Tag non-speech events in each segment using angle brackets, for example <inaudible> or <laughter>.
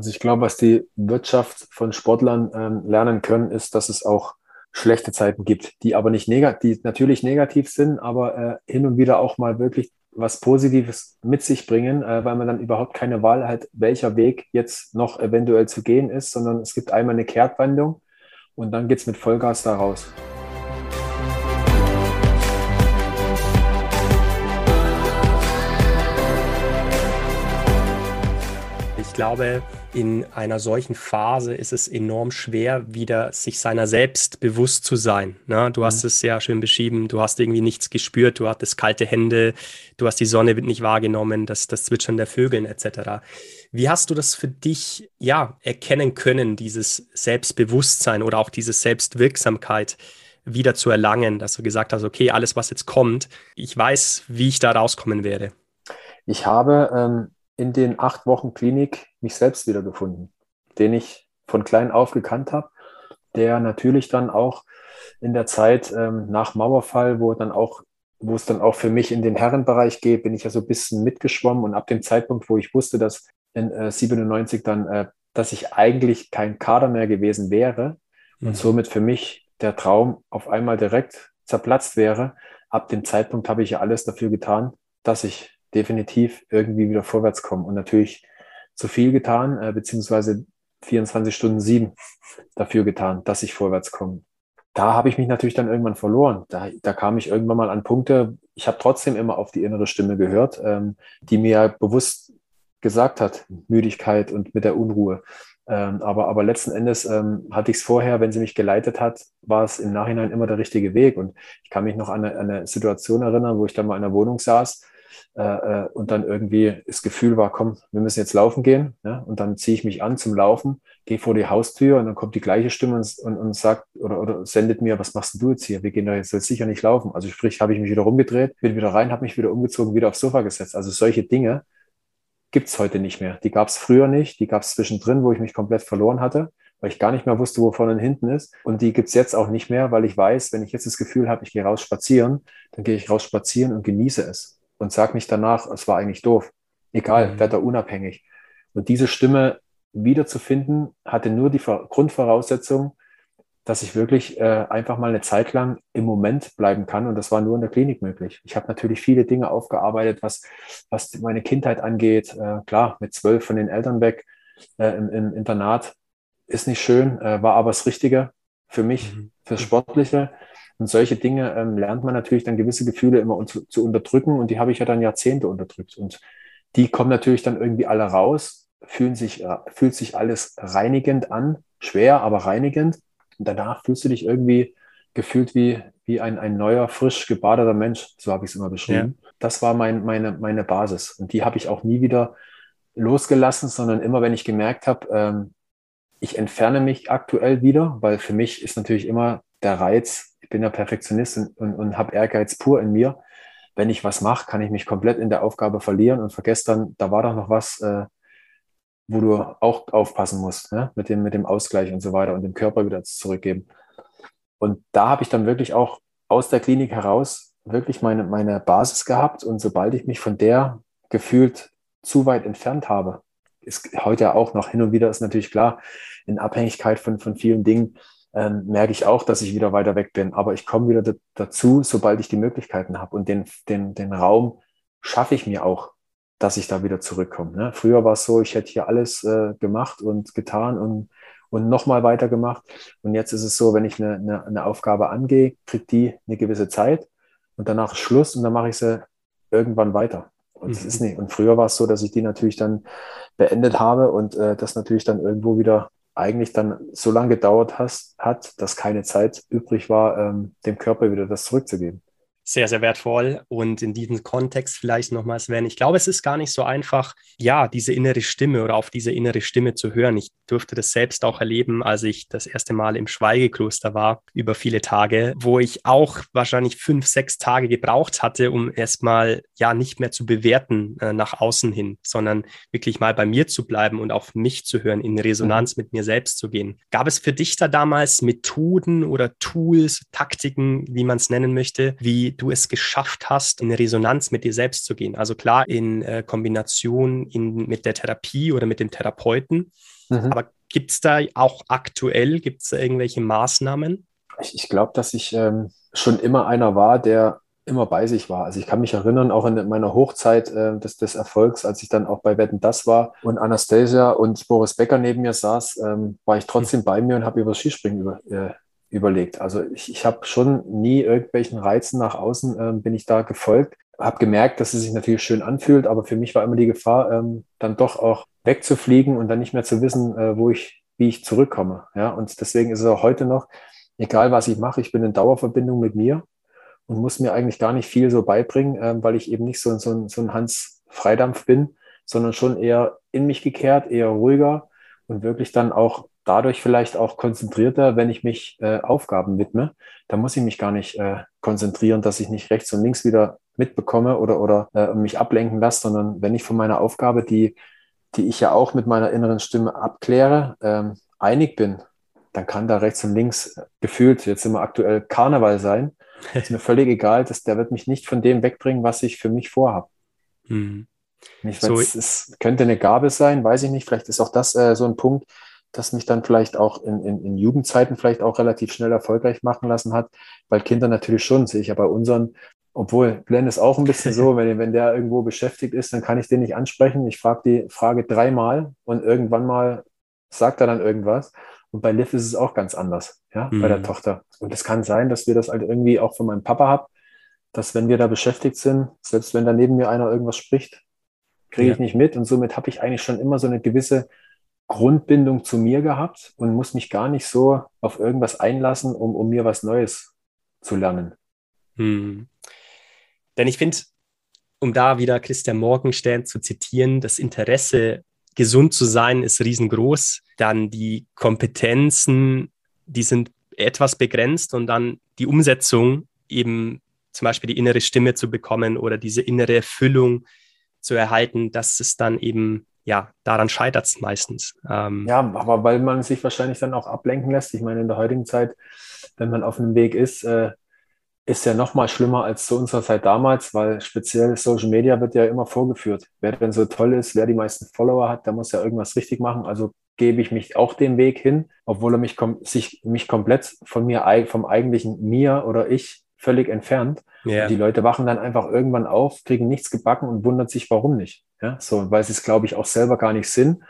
Also ich glaube, was die Wirtschaft von Sportlern ähm, lernen können, ist, dass es auch schlechte Zeiten gibt, die aber nicht negativ, die natürlich negativ sind, aber äh, hin und wieder auch mal wirklich was Positives mit sich bringen, äh, weil man dann überhaupt keine Wahl hat, welcher Weg jetzt noch eventuell zu gehen ist, sondern es gibt einmal eine Kehrtwendung und dann geht es mit Vollgas da raus. Ich glaube, in einer solchen Phase ist es enorm schwer, wieder sich seiner selbst bewusst zu sein. Ne? Du hast mhm. es sehr schön beschrieben, du hast irgendwie nichts gespürt, du hattest kalte Hände, du hast die Sonne nicht wahrgenommen, das, das Zwitschern der Vögeln etc. Wie hast du das für dich ja erkennen können, dieses Selbstbewusstsein oder auch diese Selbstwirksamkeit? wieder zu erlangen, dass du gesagt hast, okay, alles, was jetzt kommt, ich weiß, wie ich da rauskommen werde. Ich habe ähm, in den acht Wochen Klinik mich selbst wiedergefunden, den ich von klein auf gekannt habe, der natürlich dann auch in der Zeit ähm, nach Mauerfall, wo dann auch wo es dann auch für mich in den Herrenbereich geht, bin ich ja so ein bisschen mitgeschwommen und ab dem Zeitpunkt, wo ich wusste, dass in äh, 97 dann, äh, dass ich eigentlich kein Kader mehr gewesen wäre mhm. und somit für mich der Traum auf einmal direkt zerplatzt wäre, ab dem Zeitpunkt habe ich ja alles dafür getan, dass ich definitiv irgendwie wieder vorwärts kommen. Und natürlich zu viel getan, äh, beziehungsweise 24 Stunden sieben dafür getan, dass ich vorwärts komme. Da habe ich mich natürlich dann irgendwann verloren. Da, da kam ich irgendwann mal an Punkte. Ich habe trotzdem immer auf die innere Stimme gehört, ähm, die mir bewusst gesagt hat, Müdigkeit und mit der Unruhe. Ähm, aber, aber letzten Endes ähm, hatte ich es vorher, wenn sie mich geleitet hat, war es im Nachhinein immer der richtige Weg. Und ich kann mich noch an eine, an eine Situation erinnern, wo ich dann mal in der Wohnung saß äh, äh, und dann irgendwie das Gefühl war, komm, wir müssen jetzt laufen gehen. Ne? Und dann ziehe ich mich an zum Laufen, gehe vor die Haustür und dann kommt die gleiche Stimme und, und, und sagt oder, oder sendet mir, was machst du jetzt hier? Wir gehen da jetzt sicher nicht laufen. Also sprich, habe ich mich wieder rumgedreht, bin wieder rein, habe mich wieder umgezogen, wieder aufs Sofa gesetzt. Also solche Dinge gibt es heute nicht mehr. Die gab es früher nicht, die gab es zwischendrin, wo ich mich komplett verloren hatte weil ich gar nicht mehr wusste, wo vorne und hinten ist. Und die gibt's jetzt auch nicht mehr, weil ich weiß, wenn ich jetzt das Gefühl habe, ich gehe raus spazieren, dann gehe ich raus spazieren und genieße es und sag nicht danach, es war eigentlich doof. Egal, mhm. wetterunabhängig. Und diese Stimme wiederzufinden, hatte nur die Grundvoraussetzung, dass ich wirklich äh, einfach mal eine Zeit lang im Moment bleiben kann. Und das war nur in der Klinik möglich. Ich habe natürlich viele Dinge aufgearbeitet, was, was meine Kindheit angeht. Äh, klar, mit zwölf von den Eltern weg äh, im, im, Internat ist nicht schön, äh, war aber das Richtige für mich, mhm. fürs Sportliche. Und solche Dinge ähm, lernt man natürlich dann gewisse Gefühle immer zu, zu unterdrücken und die habe ich ja dann Jahrzehnte unterdrückt. Und die kommen natürlich dann irgendwie alle raus, fühlen sich, äh, fühlt sich alles reinigend an, schwer, aber reinigend. Und danach fühlst du dich irgendwie gefühlt wie, wie ein, ein neuer, frisch gebadeter Mensch. So habe ich es immer beschrieben. Ja. Das war mein, meine, meine Basis. Und die habe ich auch nie wieder losgelassen, sondern immer, wenn ich gemerkt habe, ähm, ich entferne mich aktuell wieder, weil für mich ist natürlich immer der Reiz, bin ja Perfektionist und, und, und habe Ehrgeiz pur in mir. Wenn ich was mache, kann ich mich komplett in der Aufgabe verlieren und vergesse dann, da war doch noch was, äh, wo du auch aufpassen musst, ne? mit, dem, mit dem Ausgleich und so weiter und dem Körper wieder zurückgeben. Und da habe ich dann wirklich auch aus der Klinik heraus wirklich meine, meine Basis gehabt. Und sobald ich mich von der gefühlt zu weit entfernt habe, ist heute auch noch hin und wieder ist natürlich klar, in Abhängigkeit von, von vielen Dingen, ähm, merke ich auch, dass ich wieder weiter weg bin. Aber ich komme wieder dazu, sobald ich die Möglichkeiten habe. Und den, den, den Raum schaffe ich mir auch, dass ich da wieder zurückkomme. Ne? Früher war es so, ich hätte hier alles äh, gemacht und getan und, und nochmal weitergemacht. Und jetzt ist es so, wenn ich eine, eine, eine Aufgabe angehe, kriegt die eine gewisse Zeit und danach Schluss und dann mache ich sie irgendwann weiter. Und, mhm. ist nicht. und früher war es so, dass ich die natürlich dann beendet habe und äh, das natürlich dann irgendwo wieder eigentlich dann so lange gedauert has, hat, dass keine Zeit übrig war, ähm, dem Körper wieder das zurückzugeben sehr, sehr wertvoll. Und in diesem Kontext vielleicht nochmals, Sven, ich glaube, es ist gar nicht so einfach, ja, diese innere Stimme oder auf diese innere Stimme zu hören. Ich durfte das selbst auch erleben, als ich das erste Mal im Schweigekloster war, über viele Tage, wo ich auch wahrscheinlich fünf, sechs Tage gebraucht hatte, um erstmal, ja, nicht mehr zu bewerten äh, nach außen hin, sondern wirklich mal bei mir zu bleiben und auf mich zu hören, in Resonanz mhm. mit mir selbst zu gehen. Gab es für dich da damals Methoden oder Tools, Taktiken, wie man es nennen möchte, wie du es geschafft hast, in Resonanz mit dir selbst zu gehen. Also klar, in äh, Kombination in, mit der Therapie oder mit dem Therapeuten. Mhm. Aber gibt es da auch aktuell, gibt es da irgendwelche Maßnahmen? Ich, ich glaube, dass ich ähm, schon immer einer war, der immer bei sich war. Also ich kann mich erinnern, auch in meiner Hochzeit äh, des, des Erfolgs, als ich dann auch bei Wetten das war und Anastasia und Boris Becker neben mir saß, ähm, war ich trotzdem mhm. bei mir und habe über Skispringen über, äh, überlegt. Also ich, ich habe schon nie irgendwelchen Reizen nach außen, äh, bin ich da gefolgt. Habe gemerkt, dass es sich natürlich schön anfühlt, aber für mich war immer die Gefahr, ähm, dann doch auch wegzufliegen und dann nicht mehr zu wissen, äh, wo ich, wie ich zurückkomme. Ja, und deswegen ist es auch heute noch, egal was ich mache, ich bin in Dauerverbindung mit mir und muss mir eigentlich gar nicht viel so beibringen, äh, weil ich eben nicht so, so, so ein Hans Freidampf bin, sondern schon eher in mich gekehrt, eher ruhiger und wirklich dann auch dadurch vielleicht auch konzentrierter, wenn ich mich äh, Aufgaben widme. Da muss ich mich gar nicht äh, konzentrieren, dass ich nicht rechts und links wieder mitbekomme oder, oder äh, mich ablenken lasse, sondern wenn ich von meiner Aufgabe, die, die ich ja auch mit meiner inneren Stimme abkläre, ähm, einig bin, dann kann da rechts und links gefühlt, jetzt immer aktuell Karneval sein, <laughs> ist mir völlig egal, dass der wird mich nicht von dem wegbringen, was ich für mich vorhabe. Hm. Nicht, so, es, es, könnte eine Gabe sein, weiß ich nicht. Vielleicht ist auch das äh, so ein Punkt, das mich dann vielleicht auch in, in, in Jugendzeiten vielleicht auch relativ schnell erfolgreich machen lassen hat, weil Kinder natürlich schon, sehe ich ja bei unseren, obwohl Glenn ist auch ein bisschen so, <laughs> wenn, wenn der irgendwo beschäftigt ist, dann kann ich den nicht ansprechen. Ich frage die Frage dreimal und irgendwann mal sagt er dann irgendwas. Und bei Liv ist es auch ganz anders, ja, mhm. bei der mhm. Tochter. Und es kann sein, dass wir das halt irgendwie auch von meinem Papa haben, dass wenn wir da beschäftigt sind, selbst wenn da neben mir einer irgendwas spricht, kriege ja. ich nicht mit. Und somit habe ich eigentlich schon immer so eine gewisse Grundbindung zu mir gehabt und muss mich gar nicht so auf irgendwas einlassen, um, um mir was Neues zu lernen. Hm. Denn ich finde, um da wieder Christian Morgenstern zu zitieren, das Interesse gesund zu sein ist riesengroß. Dann die Kompetenzen, die sind etwas begrenzt und dann die Umsetzung, eben zum Beispiel die innere Stimme zu bekommen oder diese innere Erfüllung zu erhalten, das ist dann eben, ja, daran scheitert es meistens. Ähm, ja, aber weil man sich wahrscheinlich dann auch ablenken lässt. Ich meine, in der heutigen Zeit, wenn man auf einem Weg ist, äh, ist ja noch mal schlimmer als zu unserer Zeit damals, weil speziell Social Media wird ja immer vorgeführt. Wer denn so toll ist, wer die meisten Follower hat, der muss ja irgendwas richtig machen. Also gebe ich mich auch den Weg hin, obwohl er mich, sich, mich komplett von mir, vom eigentlichen mir oder ich völlig entfernt. Yeah. die Leute wachen dann einfach irgendwann auf, kriegen nichts gebacken und wundern sich, warum nicht. Ja, so, weil sie es, glaube ich, auch selber gar nicht sind,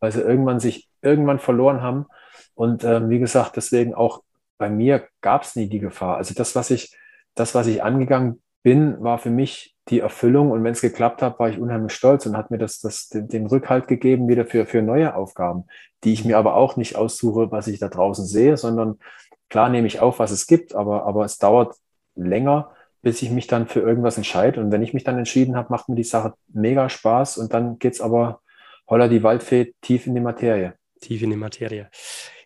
weil sie irgendwann sich irgendwann verloren haben. Und ähm, wie gesagt, deswegen auch bei mir gab es nie die Gefahr. Also das, was ich das, was ich angegangen bin, war für mich die Erfüllung. Und wenn es geklappt hat, war ich unheimlich stolz und hat mir das, das, den, den Rückhalt gegeben wieder für, für neue Aufgaben, die ich mir aber auch nicht aussuche, was ich da draußen sehe, sondern klar nehme ich auf, was es gibt, aber, aber es dauert länger, bis ich mich dann für irgendwas entscheide. Und wenn ich mich dann entschieden habe, macht mir die Sache mega Spaß und dann geht es aber holler die Waldfee tief in die Materie. Tief in die Materie.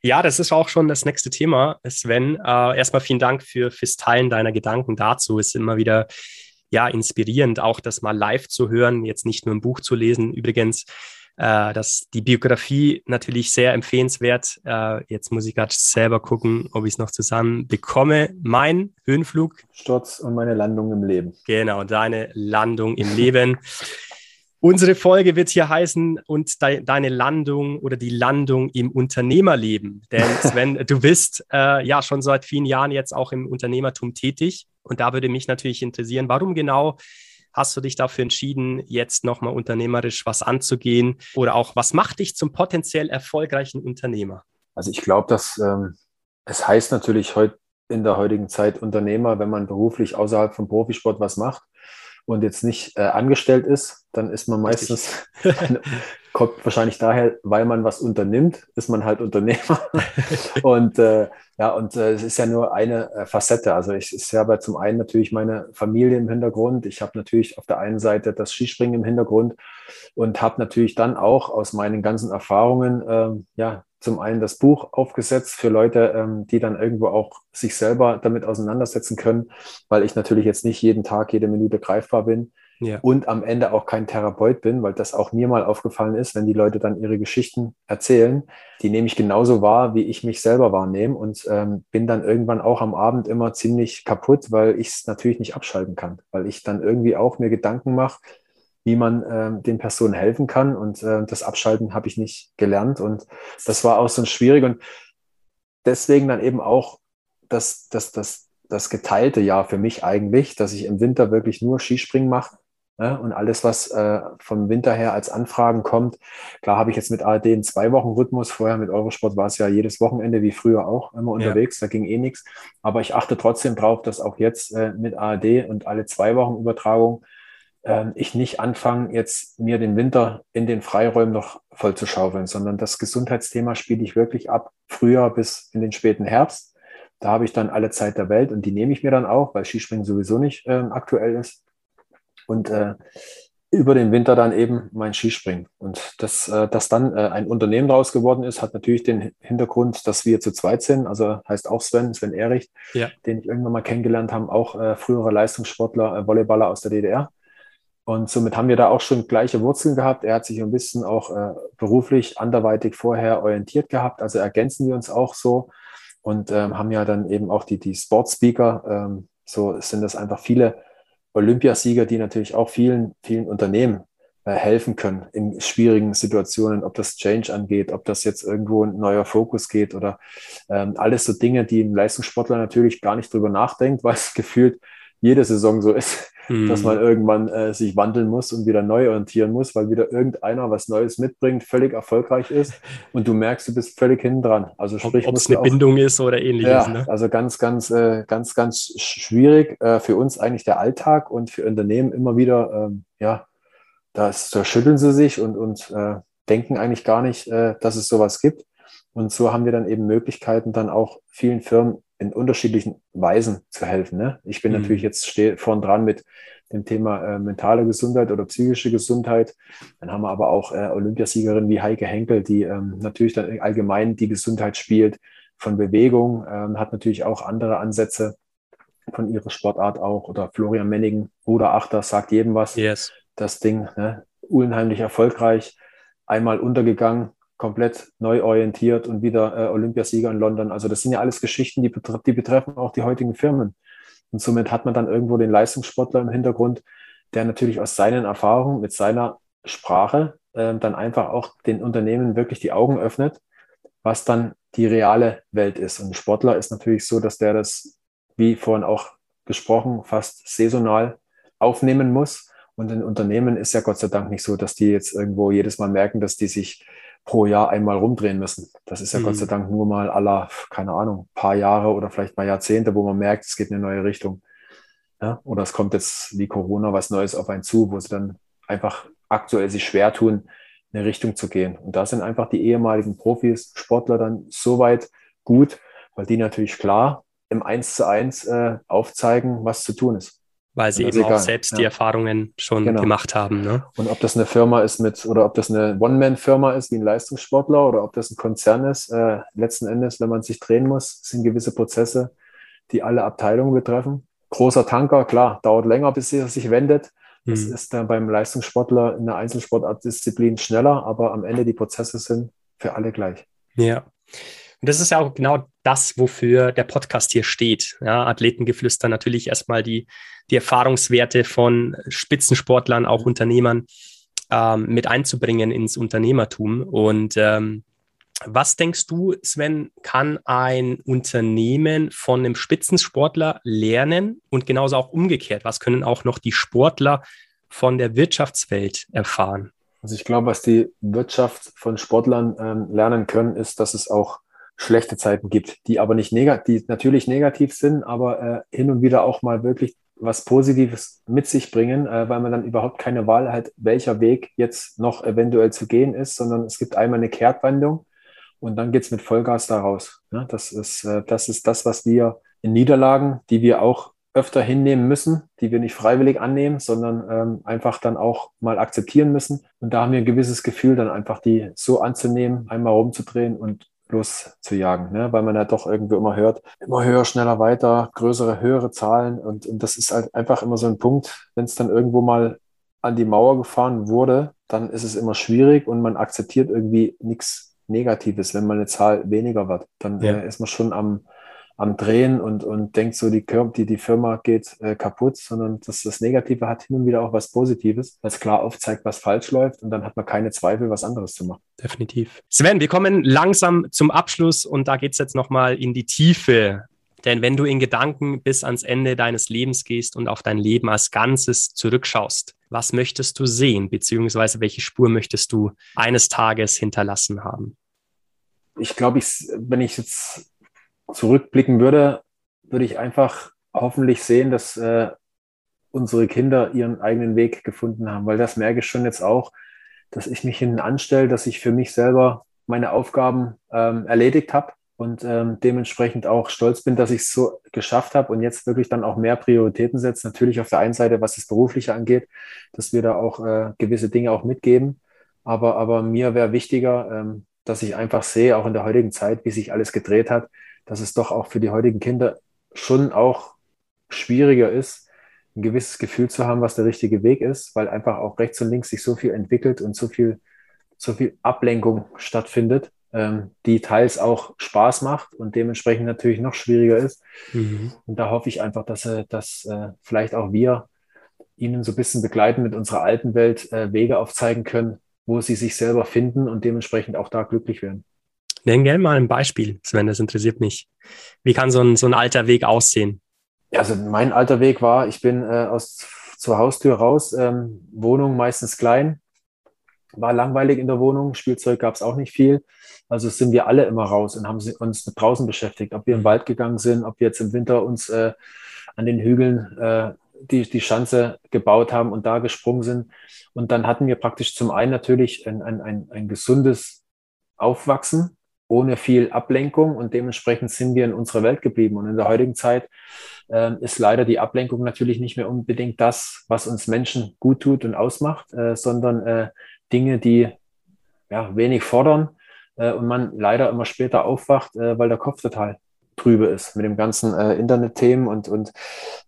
Ja, das ist auch schon das nächste Thema, Sven. Äh, erstmal vielen Dank für, fürs Teilen deiner Gedanken dazu. Ist immer wieder ja, inspirierend, auch das mal live zu hören, jetzt nicht nur ein Buch zu lesen. Übrigens, äh, das, die Biografie natürlich sehr empfehlenswert. Äh, jetzt muss ich gerade selber gucken, ob ich es noch zusammen bekomme. Mein Höhenflug. Sturz und meine Landung im Leben. Genau, deine Landung im Leben. <laughs> Unsere Folge wird hier heißen und de deine Landung oder die Landung im Unternehmerleben. Denn <laughs> Sven, du bist äh, ja schon seit vielen Jahren jetzt auch im Unternehmertum tätig. Und da würde mich natürlich interessieren, warum genau hast du dich dafür entschieden, jetzt nochmal unternehmerisch was anzugehen? Oder auch, was macht dich zum potenziell erfolgreichen Unternehmer? Also ich glaube, dass ähm, es heißt natürlich heute in der heutigen Zeit Unternehmer, wenn man beruflich außerhalb vom Profisport was macht und jetzt nicht äh, angestellt ist, dann ist man meistens, <laughs> kommt wahrscheinlich daher, weil man was unternimmt, ist man halt Unternehmer. <laughs> und äh, ja, und äh, es ist ja nur eine äh, Facette. Also ich, ich habe zum einen natürlich meine Familie im Hintergrund. Ich habe natürlich auf der einen Seite das Skispringen im Hintergrund und habe natürlich dann auch aus meinen ganzen Erfahrungen ähm, ja zum einen das Buch aufgesetzt für Leute, ähm, die dann irgendwo auch sich selber damit auseinandersetzen können, weil ich natürlich jetzt nicht jeden Tag, jede Minute greifbar bin. ja. und am Ende auch kein Therapeut bin, weil das auch mir mal aufgefallen ist, wenn die Leute dann ihre Geschichten erzählen, die nehme ich genauso wahr, wie ich mich selber wahrnehme und ähm, bin dann irgendwann auch am Abend immer ziemlich kaputt, weil ich es natürlich nicht abschalten kann, weil ich dann irgendwie auch mir Gedanken mache, wie man äh, den Personen helfen kann und äh, das Abschalten habe ich nicht gelernt und das war auch so ein schwierig und deswegen dann eben auch das, das, das, das geteilte Jahr für mich eigentlich, dass ich im Winter wirklich nur Skispringen mache Ne? Und alles, was äh, vom Winter her als Anfragen kommt, klar habe ich jetzt mit ARD einen zwei Wochen Rhythmus. Vorher mit Eurosport war es ja jedes Wochenende, wie früher auch, immer unterwegs. Ja. Da ging eh nichts. Aber ich achte trotzdem drauf, dass auch jetzt äh, mit ARD und alle zwei Wochen Übertragung äh, ich nicht anfange, jetzt mir den Winter in den Freiräumen noch voll zu schaufeln, sondern das Gesundheitsthema spiele ich wirklich ab Frühjahr bis in den späten Herbst. Da habe ich dann alle Zeit der Welt und die nehme ich mir dann auch, weil Skispringen sowieso nicht äh, aktuell ist und äh, über den Winter dann eben mein Skispringen. Und dass, äh, dass dann äh, ein Unternehmen daraus geworden ist, hat natürlich den Hintergrund, dass wir zu zweit sind. Also heißt auch Sven, Sven Ehricht, ja. den ich irgendwann mal kennengelernt habe, auch äh, früherer Leistungssportler, äh, Volleyballer aus der DDR. Und somit haben wir da auch schon gleiche Wurzeln gehabt. Er hat sich ein bisschen auch äh, beruflich anderweitig vorher orientiert gehabt. Also ergänzen wir uns auch so und ähm, haben ja dann eben auch die, die Sportspeaker. Ähm, so sind das einfach viele Olympiasieger, die natürlich auch vielen, vielen Unternehmen äh, helfen können in schwierigen Situationen, ob das Change angeht, ob das jetzt irgendwo ein neuer Fokus geht oder ähm, alles so Dinge, die ein Leistungssportler natürlich gar nicht drüber nachdenkt, <laughs> weil es gefühlt jede Saison so ist, mhm. dass man irgendwann äh, sich wandeln muss und wieder neu orientieren muss, weil wieder irgendeiner was Neues mitbringt, völlig erfolgreich ist <laughs> und du merkst, du bist völlig hinten dran. Also sprich, ob es eine auch, Bindung ist oder ähnliches. Ja, ne? also ganz, ganz, äh, ganz, ganz schwierig äh, für uns eigentlich der Alltag und für Unternehmen immer wieder, ähm, ja, da, da schütteln sie sich und, und äh, denken eigentlich gar nicht, äh, dass es sowas gibt. Und so haben wir dann eben Möglichkeiten, dann auch vielen Firmen in unterschiedlichen Weisen zu helfen. Ne? Ich bin mhm. natürlich jetzt vorn dran mit dem Thema äh, mentale Gesundheit oder psychische Gesundheit. Dann haben wir aber auch äh, Olympiasiegerinnen wie Heike Henkel, die ähm, natürlich dann allgemein die Gesundheit spielt von Bewegung, ähm, hat natürlich auch andere Ansätze von ihrer Sportart auch. Oder Florian Mennigen, Bruder Achter, sagt jedem was. Yes. Das Ding, ne? unheimlich erfolgreich, einmal untergegangen, komplett neu orientiert und wieder äh, Olympiasieger in London. Also das sind ja alles Geschichten, die, betre die betreffen auch die heutigen Firmen. Und somit hat man dann irgendwo den Leistungssportler im Hintergrund, der natürlich aus seinen Erfahrungen mit seiner Sprache äh, dann einfach auch den Unternehmen wirklich die Augen öffnet, was dann die reale Welt ist. Und Sportler ist natürlich so, dass der das, wie vorhin auch gesprochen, fast saisonal aufnehmen muss. Und in Unternehmen ist ja Gott sei Dank nicht so, dass die jetzt irgendwo jedes Mal merken, dass die sich pro Jahr einmal rumdrehen müssen. Das ist ja mhm. Gott sei Dank nur mal aller, keine Ahnung, paar Jahre oder vielleicht mal Jahrzehnte, wo man merkt, es geht in eine neue Richtung. Ja? Oder es kommt jetzt wie Corona was Neues auf einen zu, wo sie dann einfach aktuell sich schwer tun, in eine Richtung zu gehen. Und da sind einfach die ehemaligen Profis, Sportler dann so weit gut, weil die natürlich klar im Eins zu eins äh, aufzeigen, was zu tun ist. Weil sie eben egal. auch selbst ja. die Erfahrungen schon genau. gemacht haben. Ne? Und ob das eine Firma ist mit, oder ob das eine One-Man-Firma ist wie ein Leistungssportler oder ob das ein Konzern ist, äh, letzten Endes, wenn man sich drehen muss, sind gewisse Prozesse, die alle Abteilungen betreffen. Großer Tanker, klar, dauert länger, bis er sich wendet. Das hm. ist dann beim Leistungssportler in der Einzelsportartdisziplin schneller, aber am Ende die Prozesse sind für alle gleich. Ja. Und das ist ja auch genau das, wofür der Podcast hier steht. Ja, Athletengeflüster natürlich erstmal die, die Erfahrungswerte von Spitzensportlern, auch Unternehmern ähm, mit einzubringen ins Unternehmertum. Und ähm, was denkst du, Sven, kann ein Unternehmen von einem Spitzensportler lernen und genauso auch umgekehrt? Was können auch noch die Sportler von der Wirtschaftswelt erfahren? Also ich glaube, was die Wirtschaft von Sportlern ähm, lernen können, ist, dass es auch schlechte Zeiten gibt, die aber nicht negativ, natürlich negativ sind, aber äh, hin und wieder auch mal wirklich was Positives mit sich bringen, äh, weil man dann überhaupt keine Wahl hat, welcher Weg jetzt noch eventuell zu gehen ist, sondern es gibt einmal eine Kehrtwendung und dann geht es mit Vollgas da raus. Ja, das, ist, äh, das ist das, was wir in Niederlagen, die wir auch öfter hinnehmen müssen, die wir nicht freiwillig annehmen, sondern ähm, einfach dann auch mal akzeptieren müssen. Und da haben wir ein gewisses Gefühl, dann einfach die so anzunehmen, einmal rumzudrehen und loszujagen, ne? weil man ja doch irgendwie immer hört, immer höher, schneller, weiter, größere, höhere Zahlen und, und das ist halt einfach immer so ein Punkt, wenn es dann irgendwo mal an die Mauer gefahren wurde, dann ist es immer schwierig und man akzeptiert irgendwie nichts Negatives. Wenn mal eine Zahl weniger wird, dann ja. äh, ist man schon am, am Drehen und, und denkt so, die, die, die Firma geht äh, kaputt, sondern das, das Negative hat hin und wieder auch was Positives, was klar aufzeigt, was falsch läuft und dann hat man keine Zweifel, was anderes zu machen. Definitiv. Sven, wir kommen langsam zum Abschluss und da geht es jetzt nochmal in die Tiefe. Denn wenn du in Gedanken bis ans Ende deines Lebens gehst und auf dein Leben als Ganzes zurückschaust, was möchtest du sehen, beziehungsweise welche Spur möchtest du eines Tages hinterlassen haben? Ich glaube, ich, wenn ich jetzt zurückblicken würde, würde ich einfach hoffentlich sehen, dass äh, unsere Kinder ihren eigenen Weg gefunden haben, weil das merke ich schon jetzt auch, dass ich mich hinten anstelle, dass ich für mich selber meine Aufgaben ähm, erledigt habe und ähm, dementsprechend auch stolz bin, dass ich es so geschafft habe und jetzt wirklich dann auch mehr Prioritäten setze. Natürlich auf der einen Seite, was das Berufliche angeht, dass wir da auch äh, gewisse Dinge auch mitgeben. Aber, aber mir wäre wichtiger, ähm, dass ich einfach sehe, auch in der heutigen Zeit, wie sich alles gedreht hat, dass es doch auch für die heutigen Kinder schon auch schwieriger ist, ein gewisses Gefühl zu haben, was der richtige Weg ist, weil einfach auch rechts und links sich so viel entwickelt und so viel, so viel Ablenkung stattfindet, ähm, die teils auch Spaß macht und dementsprechend natürlich noch schwieriger ist. Mhm. Und da hoffe ich einfach, dass, äh, dass äh, vielleicht auch wir ihnen so ein bisschen begleiten mit unserer alten Welt äh, Wege aufzeigen können, wo sie sich selber finden und dementsprechend auch da glücklich werden. Nenn gerne mal ein Beispiel, Sven, das interessiert mich. Wie kann so ein, so ein alter Weg aussehen? Also mein alter Weg war, ich bin äh, aus zur Haustür raus, ähm, Wohnung meistens klein, war langweilig in der Wohnung, Spielzeug gab es auch nicht viel. Also sind wir alle immer raus und haben uns draußen beschäftigt, ob wir im Wald gegangen sind, ob wir jetzt im Winter uns äh, an den Hügeln äh, die, die Schanze gebaut haben und da gesprungen sind. Und dann hatten wir praktisch zum einen natürlich ein, ein, ein, ein gesundes Aufwachsen, ohne viel Ablenkung und dementsprechend sind wir in unserer Welt geblieben. Und in der heutigen Zeit äh, ist leider die Ablenkung natürlich nicht mehr unbedingt das, was uns Menschen gut tut und ausmacht, äh, sondern äh, Dinge, die ja, wenig fordern äh, und man leider immer später aufwacht, äh, weil der Kopf total trübe ist mit dem ganzen äh, Internetthemen und, und,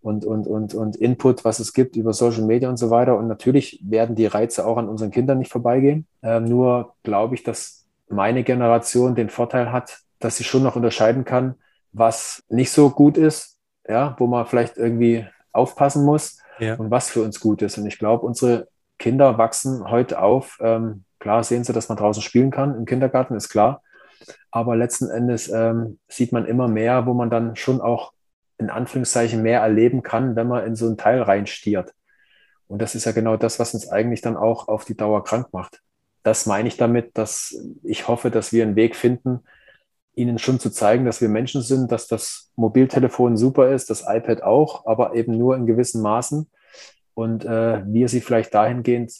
und, und, und, und Input, was es gibt über Social Media und so weiter. Und natürlich werden die Reize auch an unseren Kindern nicht vorbeigehen. Ähm, nur glaube ich, dass meine Generation den Vorteil hat, dass sie schon noch unterscheiden kann, was nicht so gut ist, ja, wo man vielleicht irgendwie aufpassen muss ja. und was für uns gut ist. Und ich glaube, unsere Kinder wachsen heute auf. Ähm, klar sehen sie, dass man draußen spielen kann im Kindergarten, ist klar. Aber letzten Endes ähm, sieht man immer mehr, wo man dann schon auch in Anführungszeichen mehr erleben kann, wenn man in so ein Teil reinstiert. Und das ist ja genau das, was uns eigentlich dann auch auf die Dauer krank macht das meine ich damit, dass ich hoffe, dass wir einen Weg finden, ihnen schon zu zeigen, dass wir Menschen sind, dass das Mobiltelefon super ist, das iPad auch, aber eben nur in gewissen Maßen. Und äh, wir sie vielleicht dahingehend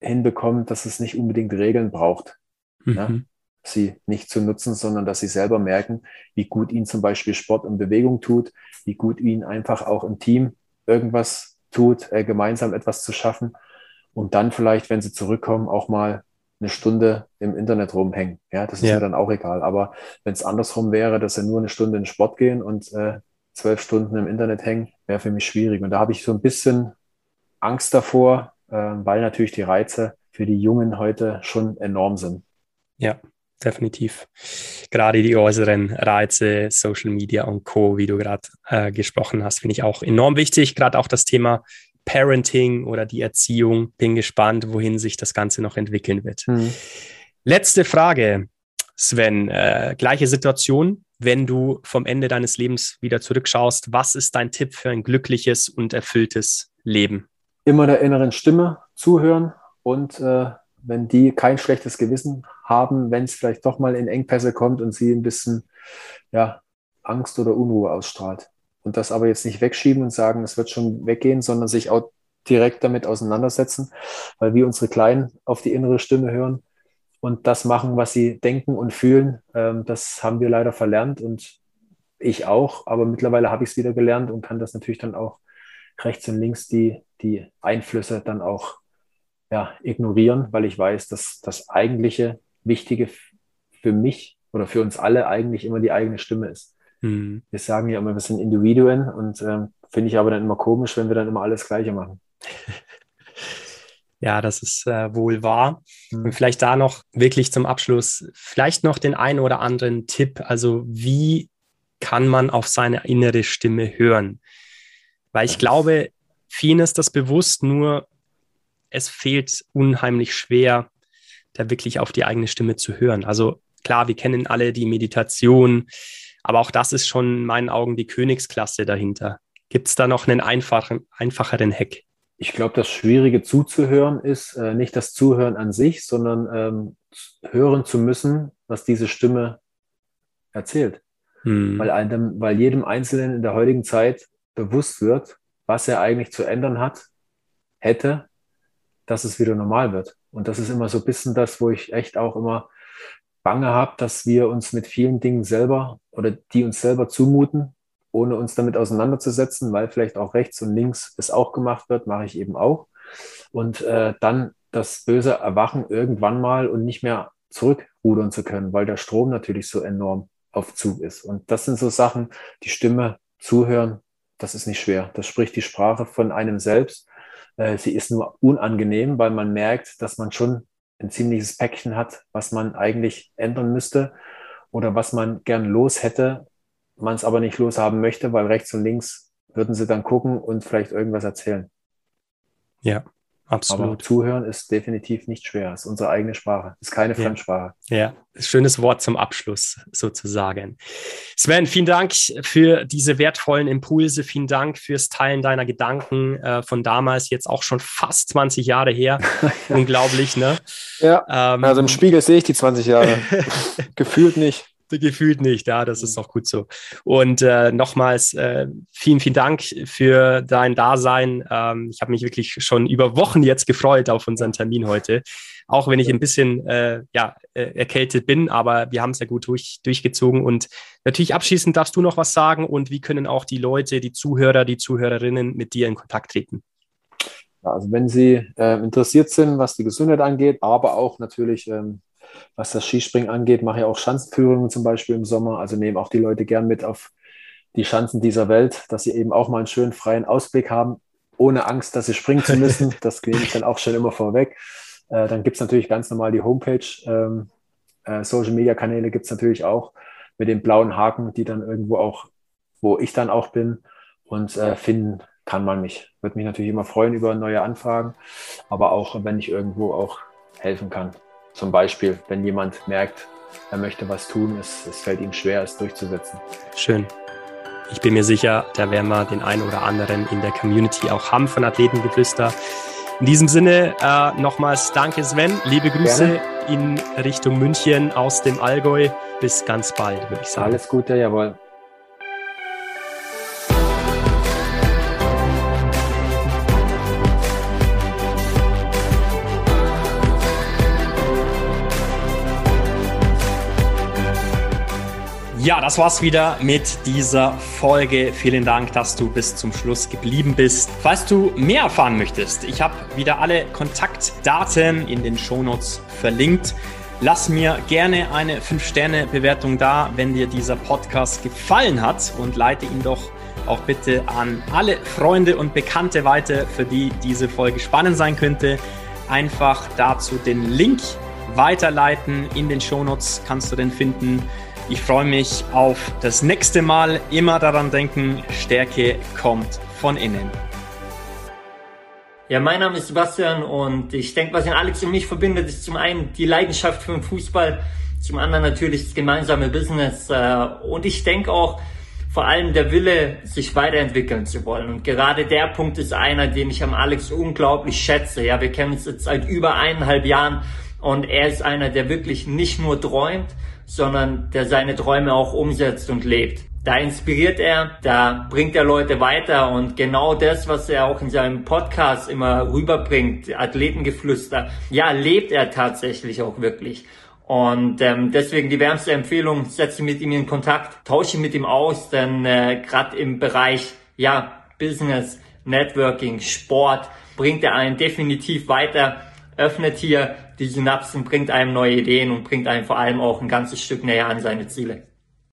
hinbekommen, dass es nicht unbedingt Regeln braucht, mhm. ne? sie nicht zu nutzen, sondern dass sie selber merken, wie gut ihnen zum Beispiel Sport und Bewegung tut, wie gut ihnen einfach auch im Team irgendwas tut, äh, gemeinsam etwas zu schaffen und dann vielleicht, wenn sie zurückkommen, auch mal eine Stunde im Internet rumhängen. Ja, das ist ja. mir dann auch egal. Aber wenn es andersrum wäre, dass sie nur eine Stunde in den Sport gehen und äh, zwölf Stunden im Internet hängen, wäre für mich schwierig. Und da habe ich so ein bisschen Angst davor, äh, weil natürlich die Reize für die Jungen heute schon enorm sind. Ja, definitiv. Gerade die äußeren Reize, Social Media und Co., wie du gerade äh, gesprochen hast, finde ich auch enorm wichtig. Gerade auch das Thema Parenting oder die Erziehung. Bin gespannt, wohin sich das Ganze noch entwickeln wird. Mhm. Letzte Frage, Sven. Äh, gleiche Situation. Wenn du vom Ende deines Lebens wieder zurückschaust, was ist dein Tipp für ein glückliches und erfülltes Leben? Immer der inneren Stimme zuhören und äh, wenn die kein schlechtes Gewissen haben, wenn es vielleicht doch mal in Engpässe kommt und sie ein bisschen ja, Angst oder Unruhe ausstrahlt und das aber jetzt nicht wegschieben und sagen, es wird schon weggehen, sondern sich auch direkt damit auseinandersetzen, weil wir unsere Kleinen auf die innere Stimme hören und das machen, was sie denken und fühlen. Ähm, das haben wir leider verlernt und ich auch, aber mittlerweile habe ich es wieder gelernt und kann das natürlich dann auch rechts und links die, die Einflüsse dann auch ja, ignorieren, weil ich weiß, dass das eigentliche Wichtige für mich oder für uns alle eigentlich immer die eigene Stimme ist. Mhm. Wir sagen ja immer, wir sind Individuen und ähm, finde ich aber dann immer komisch, wenn wir dann immer alles Gleiche machen. <laughs> Ja, das ist äh, wohl wahr. Mhm. Und vielleicht da noch wirklich zum Abschluss, vielleicht noch den einen oder anderen Tipp. Also wie kann man auf seine innere Stimme hören? Weil ich glaube, vielen ist das bewusst, nur es fehlt unheimlich schwer, da wirklich auf die eigene Stimme zu hören. Also klar, wir kennen alle die Meditation, aber auch das ist schon in meinen Augen die Königsklasse dahinter. Gibt es da noch einen einfachen, einfacheren Hack? Ich glaube, das Schwierige zuzuhören ist äh, nicht das Zuhören an sich, sondern ähm, hören zu müssen, was diese Stimme erzählt. Hm. Weil, einem, weil jedem Einzelnen in der heutigen Zeit bewusst wird, was er eigentlich zu ändern hat, hätte, dass es wieder normal wird. Und das ist immer so ein bisschen das, wo ich echt auch immer Bange habe, dass wir uns mit vielen Dingen selber oder die uns selber zumuten, ohne uns damit auseinanderzusetzen, weil vielleicht auch rechts und links es auch gemacht wird, mache ich eben auch. Und äh, dann das böse Erwachen irgendwann mal und nicht mehr zurückrudern zu können, weil der Strom natürlich so enorm auf Zug ist. Und das sind so Sachen, die Stimme zuhören, das ist nicht schwer. Das spricht die Sprache von einem selbst. Äh, sie ist nur unangenehm, weil man merkt, dass man schon ein ziemliches Päckchen hat, was man eigentlich ändern müsste oder was man gern los hätte, man es aber nicht loshaben möchte, weil rechts und links würden sie dann gucken und vielleicht irgendwas erzählen. Ja, absolut. Aber zuhören ist definitiv nicht schwer. Es ist unsere eigene Sprache. Es ist keine ja. Fremdsprache. Ja, schönes Wort zum Abschluss sozusagen. Sven, vielen Dank für diese wertvollen Impulse. Vielen Dank fürs Teilen deiner Gedanken äh, von damals, jetzt auch schon fast 20 Jahre her. <laughs> Unglaublich, ne? Ja. Ähm, also im Spiegel sehe ich die 20 Jahre. <laughs> Gefühlt nicht. Gefühlt nicht, ja, das ist auch gut so. Und äh, nochmals äh, vielen, vielen Dank für dein Dasein. Ähm, ich habe mich wirklich schon über Wochen jetzt gefreut auf unseren Termin heute, auch wenn ich ein bisschen äh, ja, äh, erkältet bin, aber wir haben es ja gut durch, durchgezogen. Und natürlich abschließend darfst du noch was sagen und wie können auch die Leute, die Zuhörer, die Zuhörerinnen mit dir in Kontakt treten? Ja, also wenn Sie äh, interessiert sind, was die Gesundheit angeht, aber auch natürlich ähm, was das Skispringen angeht, mache ich auch Schanzenführungen zum Beispiel im Sommer. Also nehme auch die Leute gern mit auf die Schanzen dieser Welt, dass sie eben auch mal einen schönen freien Ausblick haben, ohne Angst, dass sie springen zu müssen. <laughs> Das nehme ich dann auch schon immer vorweg. Äh, dann gibt es natürlich ganz normal die Homepage. Ähm, äh, Social Media Kanäle gibt es natürlich auch mit den blauen Haken, die dann irgendwo auch, wo ich dann auch bin. Und äh, finden kann man mich. Würde mich natürlich immer freuen über neue Anfragen, aber auch wenn ich irgendwo auch helfen kann. Zum Beispiel, wenn jemand merkt, er möchte was tun, es, es fällt ihm schwer, es durchzusetzen. Schön. Ich bin mir sicher, da werden wir den einen oder anderen in der Community auch haben von Athletengeflüster. In diesem Sinne äh, nochmals danke Sven, liebe Grüße Gerne. in Richtung München aus dem Allgäu. Bis ganz bald, würde ich sagen. Alles Gute, jawohl. Ja, das war's wieder mit dieser Folge. Vielen Dank, dass du bis zum Schluss geblieben bist. Falls du mehr erfahren möchtest, ich habe wieder alle Kontaktdaten in den Shownotes verlinkt. Lass mir gerne eine 5-Sterne-Bewertung da, wenn dir dieser Podcast gefallen hat und leite ihn doch auch bitte an alle Freunde und Bekannte weiter, für die diese Folge spannend sein könnte. Einfach dazu den Link weiterleiten. In den Shownotes kannst du den finden. Ich freue mich auf das nächste Mal. Immer daran denken, Stärke kommt von innen. Ja, mein Name ist Sebastian und ich denke, was in Alex und mich verbindet, ist zum einen die Leidenschaft für den Fußball, zum anderen natürlich das gemeinsame Business äh, und ich denke auch vor allem der Wille, sich weiterentwickeln zu wollen. Und gerade der Punkt ist einer, den ich am Alex unglaublich schätze. Ja, wir kennen uns jetzt seit über eineinhalb Jahren und er ist einer, der wirklich nicht nur träumt, sondern der seine Träume auch umsetzt und lebt. Da inspiriert er, da bringt er Leute weiter und genau das, was er auch in seinem Podcast immer rüberbringt, Athletengeflüster, ja, lebt er tatsächlich auch wirklich. Und ähm, deswegen die wärmste Empfehlung, setze mit ihm in Kontakt, tausche mit ihm aus, denn äh, gerade im Bereich ja Business, Networking, Sport bringt er einen definitiv weiter, öffnet hier die Synapsen, bringt einem neue Ideen und bringt einem vor allem auch ein ganzes Stück näher an seine Ziele.